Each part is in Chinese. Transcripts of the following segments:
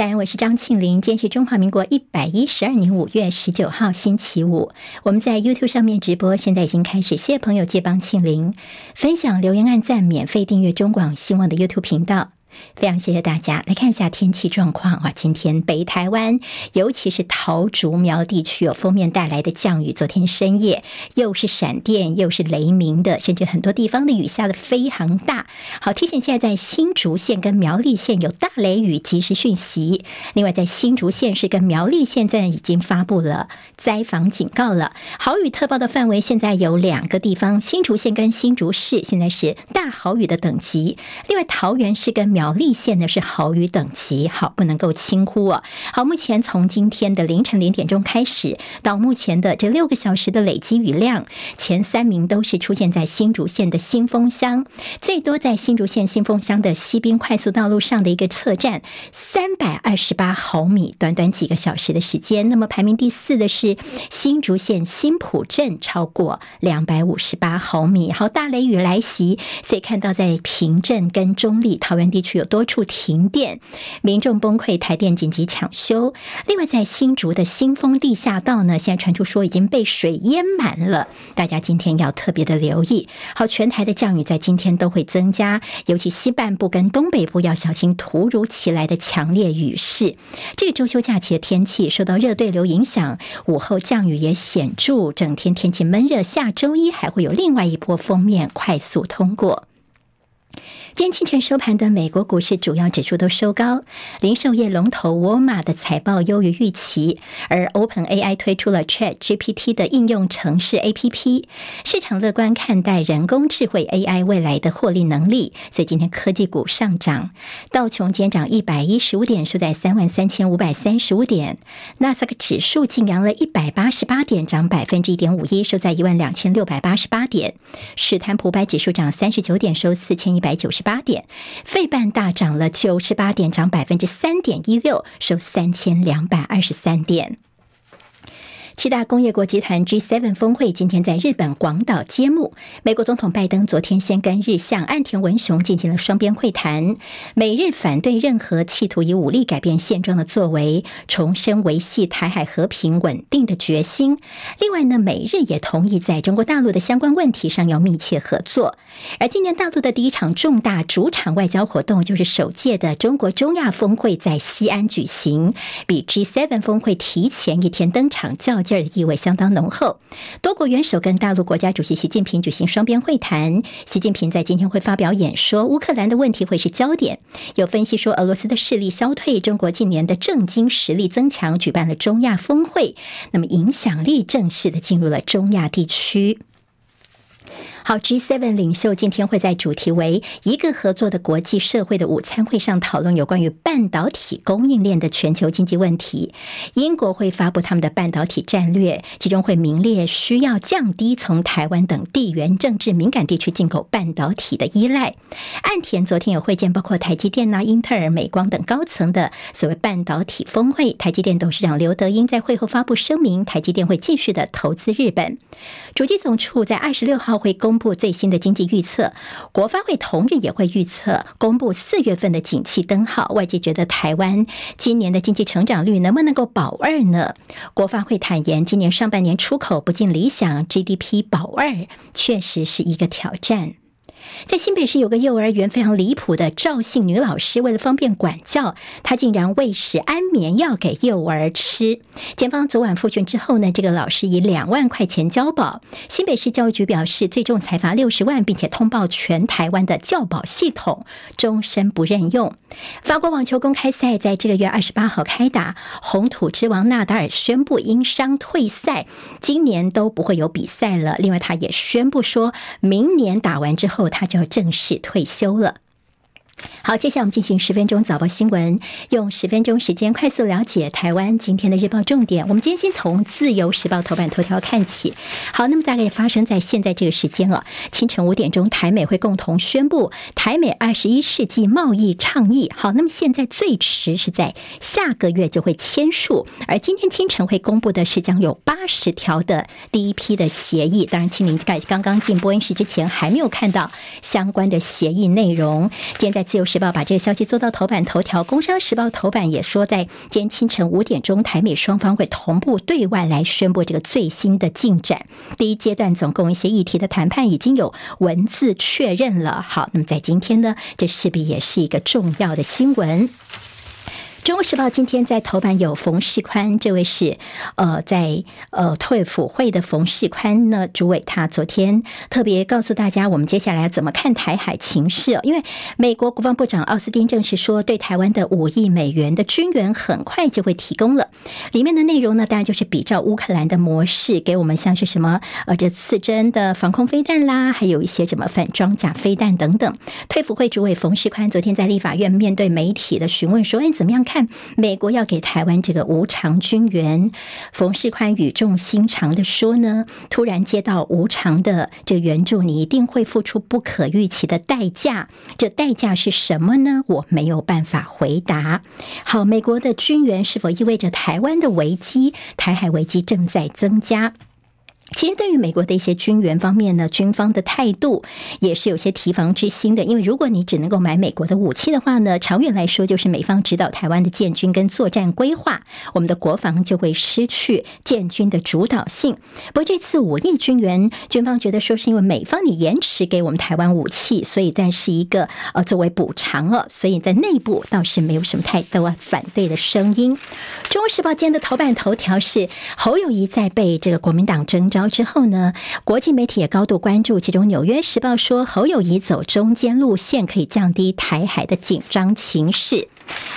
大家好，我是张庆玲。今天是中华民国一百一十二年五月十九号，星期五。我们在 YouTube 上面直播，现在已经开始。谢谢朋友借帮庆玲分享、留言、按赞、免费订阅中广新闻的 YouTube 频道。非常谢谢大家来看一下天气状况啊！今天北台湾，尤其是桃竹苗地区有锋面带来的降雨，昨天深夜又是闪电又是雷鸣的，甚至很多地方的雨下的非常大。好，提醒现在在新竹县跟苗栗县有大雷雨及时讯息。另外，在新竹县市跟苗栗县在已经发布了灾防警告了。豪雨特报的范围现在有两个地方：新竹县跟新竹市现在是大豪雨的等级。另外，桃园市跟苗苗栗县呢是豪雨等级，好，不能够轻忽哦。好，目前从今天的凌晨零点钟开始，到目前的这六个小时的累积雨量，前三名都是出现在新竹县的新丰乡，最多在新竹县新丰乡的西滨快速道路上的一个测站，三百二十八毫米，短短几个小时的时间。那么排名第四的是新竹县新埔镇，超过两百五十八毫米。好，大雷雨来袭，所以看到在平镇跟中坜桃园地区。有多处停电，民众崩溃，台电紧急抢修。另外，在新竹的新丰地下道呢，现在传出说已经被水淹满了，大家今天要特别的留意。好，全台的降雨在今天都会增加，尤其西半部跟东北部要小心突如其来的强烈雨势。这个周休假期的天气受到热对流影响，午后降雨也显著，整天天气闷热。下周一还会有另外一波锋面快速通过。今天清晨收盘的美国股市主要指数都收高，零售业龙头沃尔玛的财报优于预期，而 OpenAI 推出了 ChatGPT 的应用程式 APP，市场乐观看待人工智慧 AI 未来的获利能力，所以今天科技股上涨，道琼今天涨一百一十五点，收在三万三千五百三十五点，纳斯达克指数劲扬了一百八十八点，涨百分之一点五一，收在一万两千六百八十八点，史坦普百指数涨三十九点，收四千一百九十。八八点，费半大涨了九十八点，涨百分之三点一六，收三千两百二十三点。七大工业国集团 G7 峰会今天在日本广岛揭幕。美国总统拜登昨天先跟日相岸田文雄进行了双边会谈，美日反对任何企图以武力改变现状的作为，重申维系台海和平稳定的决心。另外呢，美日也同意在中国大陆的相关问题上要密切合作。而今年大陆的第一场重大主场外交活动，就是首届的中国中亚峰会在西安举行，比 G7 峰会提前一天登场较这儿意味相当浓厚，多国元首跟大陆国家主席习近平举行双边会谈。习近平在今天会发表演说，乌克兰的问题会是焦点。有分析说，俄罗斯的势力消退，中国近年的政经实力增强，举办了中亚峰会，那么影响力正式的进入了中亚地区。好，G7 领袖今天会在主题为“一个合作的国际社会”的午餐会上讨论有关于半导体供应链的全球经济问题。英国会发布他们的半导体战略，其中会名列需要降低从台湾等地缘政治敏感地区进口半导体的依赖。岸田昨天有会见包括台积电、呐英特尔、美光等高层的所谓半导体峰会。台积电董事长刘德英在会后发布声明，台积电会继续的投资日本。主计总处在二十六号会公。公布最新的经济预测，国发会同日也会预测公布四月份的景气灯号。外界觉得台湾今年的经济成长率能不能够保二呢？国发会坦言，今年上半年出口不尽理想，GDP 保二确实是一个挑战。在新北市有个幼儿园非常离谱的赵姓女老师，为了方便管教，她竟然喂食安眠药给幼儿吃。检方昨晚复讯之后呢，这个老师以两万块钱交保。新北市教育局表示，最终裁罚六十万，并且通报全台湾的教保系统，终身不任用。法国网球公开赛在这个月二十八号开打，红土之王纳达尔宣布因伤退赛，今年都不会有比赛了。另外，他也宣布说明年打完之后，他就要正式退休了。好，接下来我们进行十分钟早报新闻，用十分钟时间快速了解台湾今天的日报重点。我们今天先从《自由时报》头版头条看起。好，那么大概也发生在现在这个时间啊，清晨五点钟，台美会共同宣布台美二十一世纪贸易倡议。好，那么现在最迟是在下个月就会签署，而今天清晨会公布的是将有八十条的第一批的协议。当然，清明在刚刚进播音室之前还没有看到相关的协议内容。今天在自由时报把这个消息做到头版头条，工商时报头版也说，在今天清晨五点钟，台美双方会同步对外来宣布这个最新的进展。第一阶段总共一些议题的谈判已经有文字确认了。好，那么在今天呢，这势必也是一个重要的新闻。中国时报今天在头版有冯世宽，这位是呃在呃退辅会的冯世宽呢，主委他昨天特别告诉大家，我们接下来要怎么看台海情势？因为美国国防部长奥斯汀证实说，对台湾的五亿美元的军援很快就会提供了。里面的内容呢，当然就是比照乌克兰的模式，给我们像是什么呃这刺针的防空飞弹啦，还有一些什么反装甲飞弹等等。退辅会主委冯世宽昨天在立法院面对媒体的询问说：“哎，怎么样看？”美国要给台湾这个无偿军援，冯世宽语重心长的说呢，突然接到无偿的这个援助，你一定会付出不可预期的代价。这代价是什么呢？我没有办法回答。好，美国的军援是否意味着台湾的危机？台海危机正在增加。其实，对于美国的一些军援方面呢，军方的态度也是有些提防之心的。因为如果你只能够买美国的武器的话呢，长远来说就是美方指导台湾的建军跟作战规划，我们的国防就会失去建军的主导性。不过这次五亿军援，军方觉得说是因为美方你延迟给我们台湾武器，所以但是一个呃作为补偿哦，所以在内部倒是没有什么太多反对的声音。中国时报今天的头版头条是侯友谊在被这个国民党征召。然后之后呢，国际媒体也高度关注。其中，《纽约时报》说，侯友谊走中间路线，可以降低台海的紧张情势。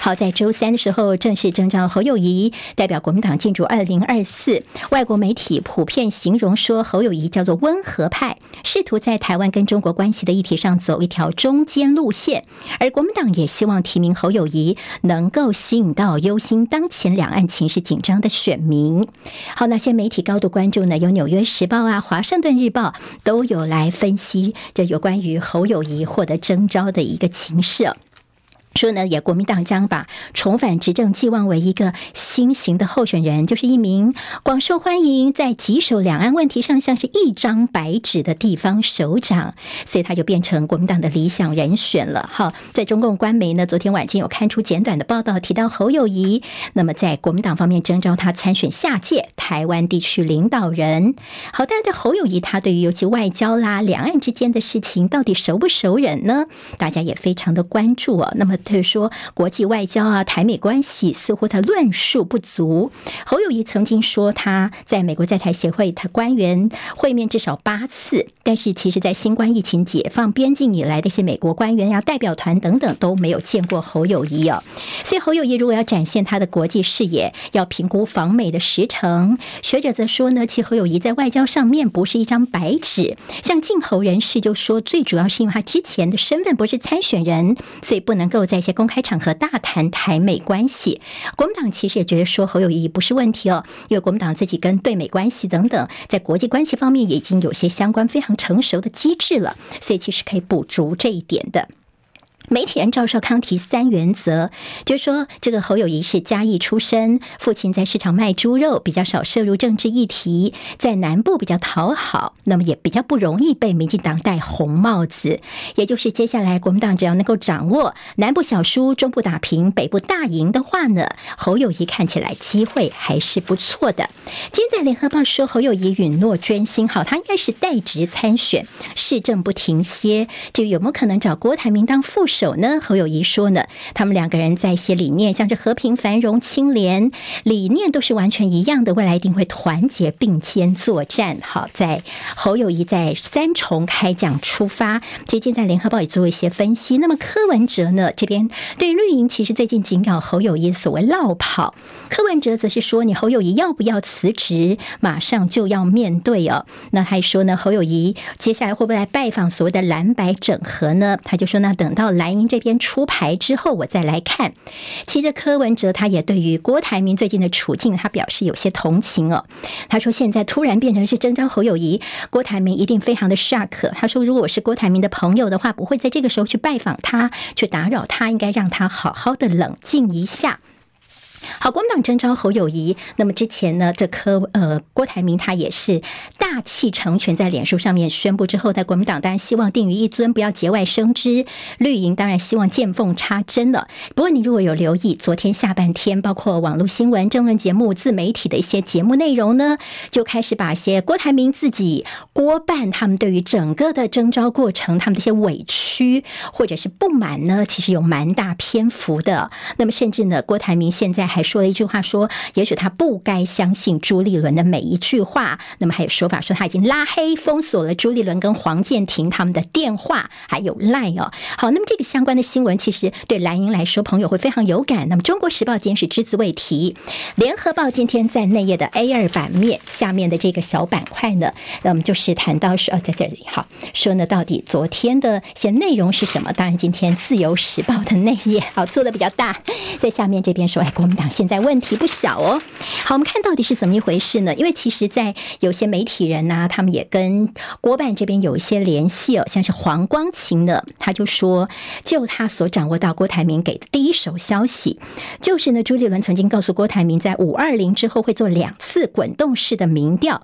好，在周三的时候正式征召侯友谊代表国民党进驻二零二四。外国媒体普遍形容说，侯友谊叫做温和派，试图在台湾跟中国关系的议题上走一条中间路线。而国民党也希望提名侯友谊，能够吸引到忧心当前两岸情势紧张的选民。好，那些媒体高度关注呢？有纽约时报啊，华盛顿日报都有来分析这有关于侯友谊获得征召的一个情势。说呢，也国民党将把重返执政寄望为一个新型的候选人，就是一名广受欢迎，在棘手两岸问题上像是一张白纸的地方首长，所以他就变成国民党的理想人选了。好，在中共官媒呢，昨天晚间有刊出简短的报道，提到侯友谊，那么在国民党方面征召他参选下届台湾地区领导人。好，但是对侯友谊，他对于尤其外交啦、两岸之间的事情，到底熟不熟稔呢？大家也非常的关注啊。那么。他就说，国际外交啊，台美关系似乎他论述不足。侯友谊曾经说，他在美国在台协会，他官员会面至少八次，但是其实，在新冠疫情解放边境以来的一些美国官员呀、代表团等等都没有见过侯友谊哦。所以，侯友谊如果要展现他的国际视野，要评估访美的时程。学者则说呢，其侯友谊在外交上面不是一张白纸。像近侯人士就说，最主要是因为他之前的身份不是参选人，所以不能够。在一些公开场合大谈台美关系，国民党其实也觉得说侯友谊不是问题哦，因为国民党自己跟对美关系等等，在国际关系方面也已经有些相关非常成熟的机制了，所以其实可以补足这一点的。媒体人赵少康提三原则，就说这个侯友谊是嘉义出身，父亲在市场卖猪肉，比较少涉入政治议题，在南部比较讨好，那么也比较不容易被民进党戴红帽子。也就是接下来国民党只要能够掌握南部小输、中部打平、北部大赢的话呢，侯友谊看起来机会还是不错的。今天在联合报说侯友谊允诺捐心，好，他应该是代职参选，市政不停歇，就有没有可能找郭台铭当副手？手呢？侯友谊说呢，他们两个人在一些理念，像是和平、繁荣、清廉理念都是完全一样的，未来一定会团结并肩作战。好，在侯友谊在三重开讲出发，最近在联合报也做一些分析。那么柯文哲呢？这边对绿营其实最近警告侯友谊所谓落跑，柯文哲则是说，你侯友谊要不要辞职，马上就要面对哦。那还说呢，侯友谊接下来会不会来拜访所谓的蓝白整合呢？他就说，那等到来。您这边出牌之后，我再来看。其实柯文哲他也对于郭台铭最近的处境，他表示有些同情哦。他说现在突然变成是征召侯友谊，郭台铭一定非常的 shock。他说如果我是郭台铭的朋友的话，不会在这个时候去拜访他，去打扰他，应该让他好好的冷静一下。好，国民党征召侯友谊，那么之前呢，这柯呃郭台铭他也是大气成拳，在脸书上面宣布之后，在国民党当然希望定于一尊，不要节外生枝；绿营当然希望见缝插针了。不过，你如果有留意昨天下半天，包括网络新闻、政论节目、自媒体的一些节目内容呢，就开始把一些郭台铭自己、郭办他们对于整个的征召过程，他们的一些委屈或者是不满呢，其实有蛮大篇幅的。那么，甚至呢，郭台铭现在还说了一句话说，也许他不该相信朱立伦的每一句话。那么还有说法说他已经拉黑封锁了朱立伦跟黄建庭他们的电话，还有 lie 哦。好，那么这个相关的新闻其实对蓝营来说，朋友会非常有感。那么《中国时报》今天是只字未提，《联合报》今天在内页的 A 二版面下面的这个小板块呢，那么就是谈到说，哦，在这里好说呢，到底昨天的一些内容是什么？当然，今天《自由时报》的内页好做的比较大，在下面这边说，哎，国民党现在问题不小哦。好，我们看到底是怎么一回事呢？因为其实，在有些媒体人呢、他们也跟国办这边有一些联系哦，像是黄光琴呢，他就说，就他所掌握到郭台铭给的第一手消息，就是呢，朱立伦曾经告诉郭台铭，在五二零之后会做两次滚动式的民调。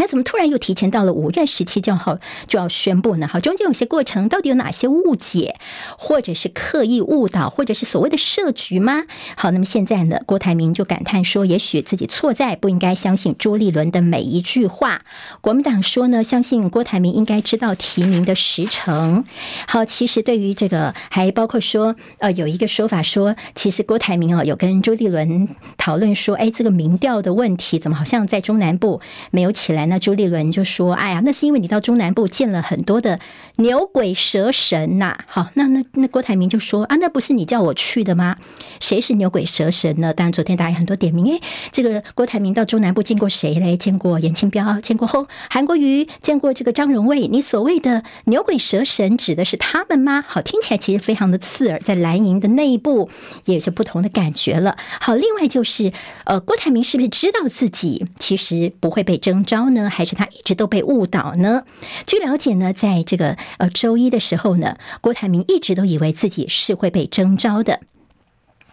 那怎么突然又提前到了五月十七号就要宣布呢？好，中间有些过程，到底有哪些误解，或者是刻意误导，或者是所谓的设局吗？好，那么现在呢，郭台铭就感叹说，也许自己错在不应该相信朱立伦的每一句话。国民党说呢，相信郭台铭应该知道提名的时程。好，其实对于这个，还包括说，呃，有一个说法说，其实郭台铭啊有跟朱立伦讨论说，哎，这个民调的问题怎么好像在中南部没有起来？那朱立伦就说：“哎呀，那是因为你到中南部见了很多的牛鬼蛇神呐。”好，那那那郭台铭就说：“啊，那不是你叫我去的吗？谁是牛鬼蛇神呢？”当然，昨天大家很多点名，哎，这个郭台铭到中南部见过谁嘞？见过颜清标，见过后韩国瑜，见过这个张荣卫。你所谓的牛鬼蛇神指的是他们吗？好，听起来其实非常的刺耳，在蓝营的内部也有些不同的感觉了。好，另外就是呃，郭台铭是不是知道自己其实不会被征召呢？呢，还是他一直都被误导呢？据了解呢，在这个呃周一的时候呢，郭台铭一直都以为自己是会被征召的。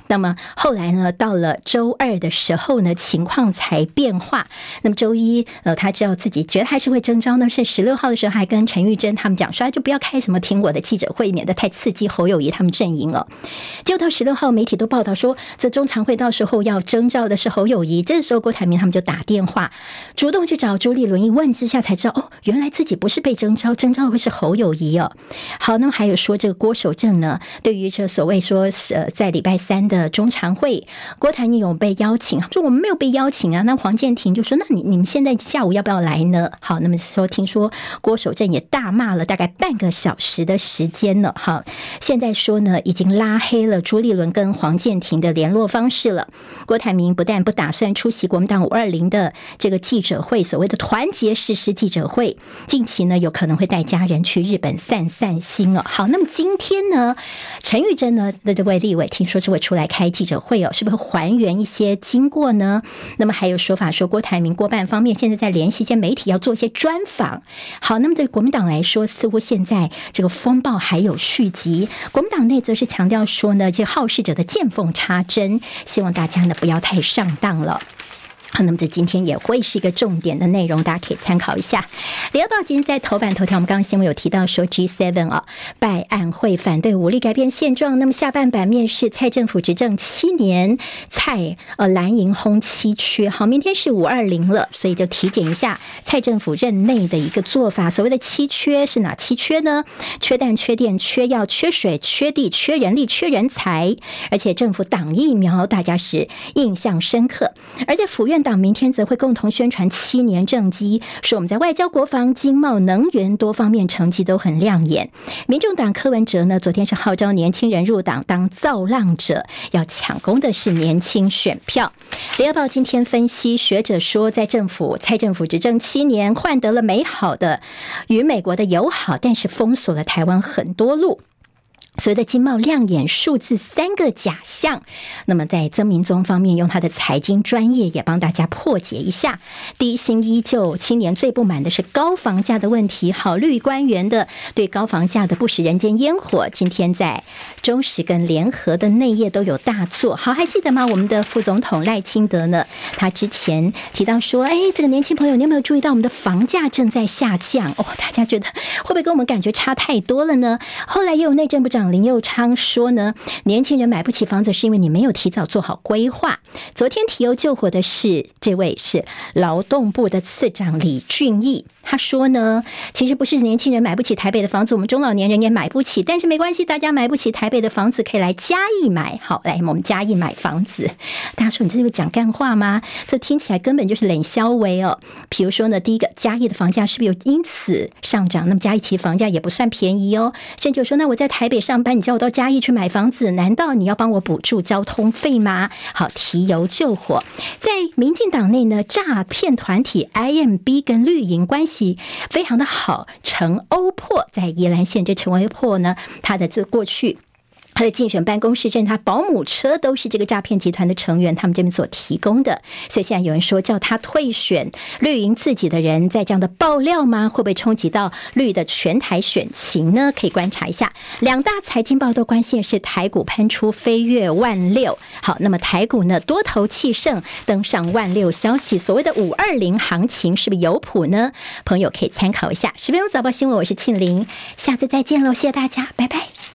那么后来呢，到了周二的时候呢，情况才变化。那么周一，呃，他知道自己觉得还是会征召呢。是十六号的时候，还跟陈玉珍他们讲说，就不要开什么听我的记者会，免得太刺激侯友谊他们阵营了。就到十六号，媒体都报道说，这中常会到时候要征召的是侯友谊。这时候，郭台铭他们就打电话，主动去找朱立伦，一问之下才知道，哦，原来自己不是被征召，征召会是侯友谊哦。好，那么还有说这个郭守正呢，对于这所谓说，呃，在礼拜三的。的中常会，郭台铭有被邀请，说我们没有被邀请啊。那黄健庭就说：“那你你们现在下午要不要来呢？”好，那么说听说郭守正也大骂了大概半个小时的时间了。哈，现在说呢，已经拉黑了朱立伦跟黄健庭的联络方式了。郭台铭不但不打算出席国民党五二零的这个记者会，所谓的团结誓师记者会，近期呢有可能会带家人去日本散散心哦。好，那么今天呢，陈玉珍呢的这位立委听说是会出来。开记者会哦，是不是还原一些经过呢？那么还有说法说，郭台铭郭办方面现在在联系一些媒体，要做一些专访。好，那么对国民党来说，似乎现在这个风暴还有续集。国民党内则是强调说呢，这好事者的见缝插针，希望大家呢不要太上当了。好，那么这今天也会是一个重点的内容，大家可以参考一下。联合报今天在头版头条，我们刚刚新闻有提到说 G7 啊，拜案会反对武力改变现状。那么下半版面是蔡政府执政七年，蔡呃蓝营轰七缺。好，明天是五二零了，所以就体检一下蔡政府任内的一个做法。所谓的七缺是哪七缺呢？缺蛋、缺电、缺药、缺水、缺地、缺人力、缺人才。而且政府挡疫苗，大家是印象深刻。而在府院。党明天则会共同宣传七年政绩，说我们在外交、国防、经贸、能源多方面成绩都很亮眼。民众党柯文哲呢，昨天是号召年轻人入党当造浪者，要抢攻的是年轻选票。联合报今天分析，学者说，在政府蔡政府执政七年，换得了美好的与美国的友好，但是封锁了台湾很多路。所谓的经贸亮眼数字三个假象，那么在曾明宗方面，用他的财经专业也帮大家破解一下。低薪依旧，青年最不满的是高房价的问题。好绿官员的对高房价的不食人间烟火，今天在中时跟联合的内页都有大作。好，还记得吗？我们的副总统赖清德呢，他之前提到说，哎，这个年轻朋友，你有没有注意到我们的房价正在下降？哦，大家觉得会不会跟我们感觉差太多了呢？后来也有内政部长。林佑昌说呢，年轻人买不起房子是因为你没有提早做好规划。昨天提油救火的是这位是劳动部的次长李俊毅，他说呢，其实不是年轻人买不起台北的房子，我们中老年人也买不起，但是没关系，大家买不起台北的房子可以来嘉义买。好，来我们嘉义买房子。大家说你这是讲干话吗？这听起来根本就是冷消微哦。比如说呢，第一个嘉义的房价是不是有因此上涨？那么嘉义其实房价也不算便宜哦。甚至说，那我在台北。上班，你叫我到嘉义去买房子，难道你要帮我补助交通费吗？好，提油救火，在民进党内呢，诈骗团体 IMB 跟绿营关系非常的好。成欧珀在宜兰县，这成欧珀呢，它的这过去。他的竞选办公室，甚至他保姆车都是这个诈骗集团的成员，他们这边所提供的。所以现在有人说叫他退选绿营自己的人，在这样的爆料吗？会不会冲击到绿的全台选情呢？可以观察一下。两大财经报都关心是台股喷出飞跃万六。好，那么台股呢，多头气盛，登上万六消息，所谓的五二零行情是不是有谱呢？朋友可以参考一下。十分钟早报新闻，我是庆玲，下次再见喽，谢谢大家，拜拜。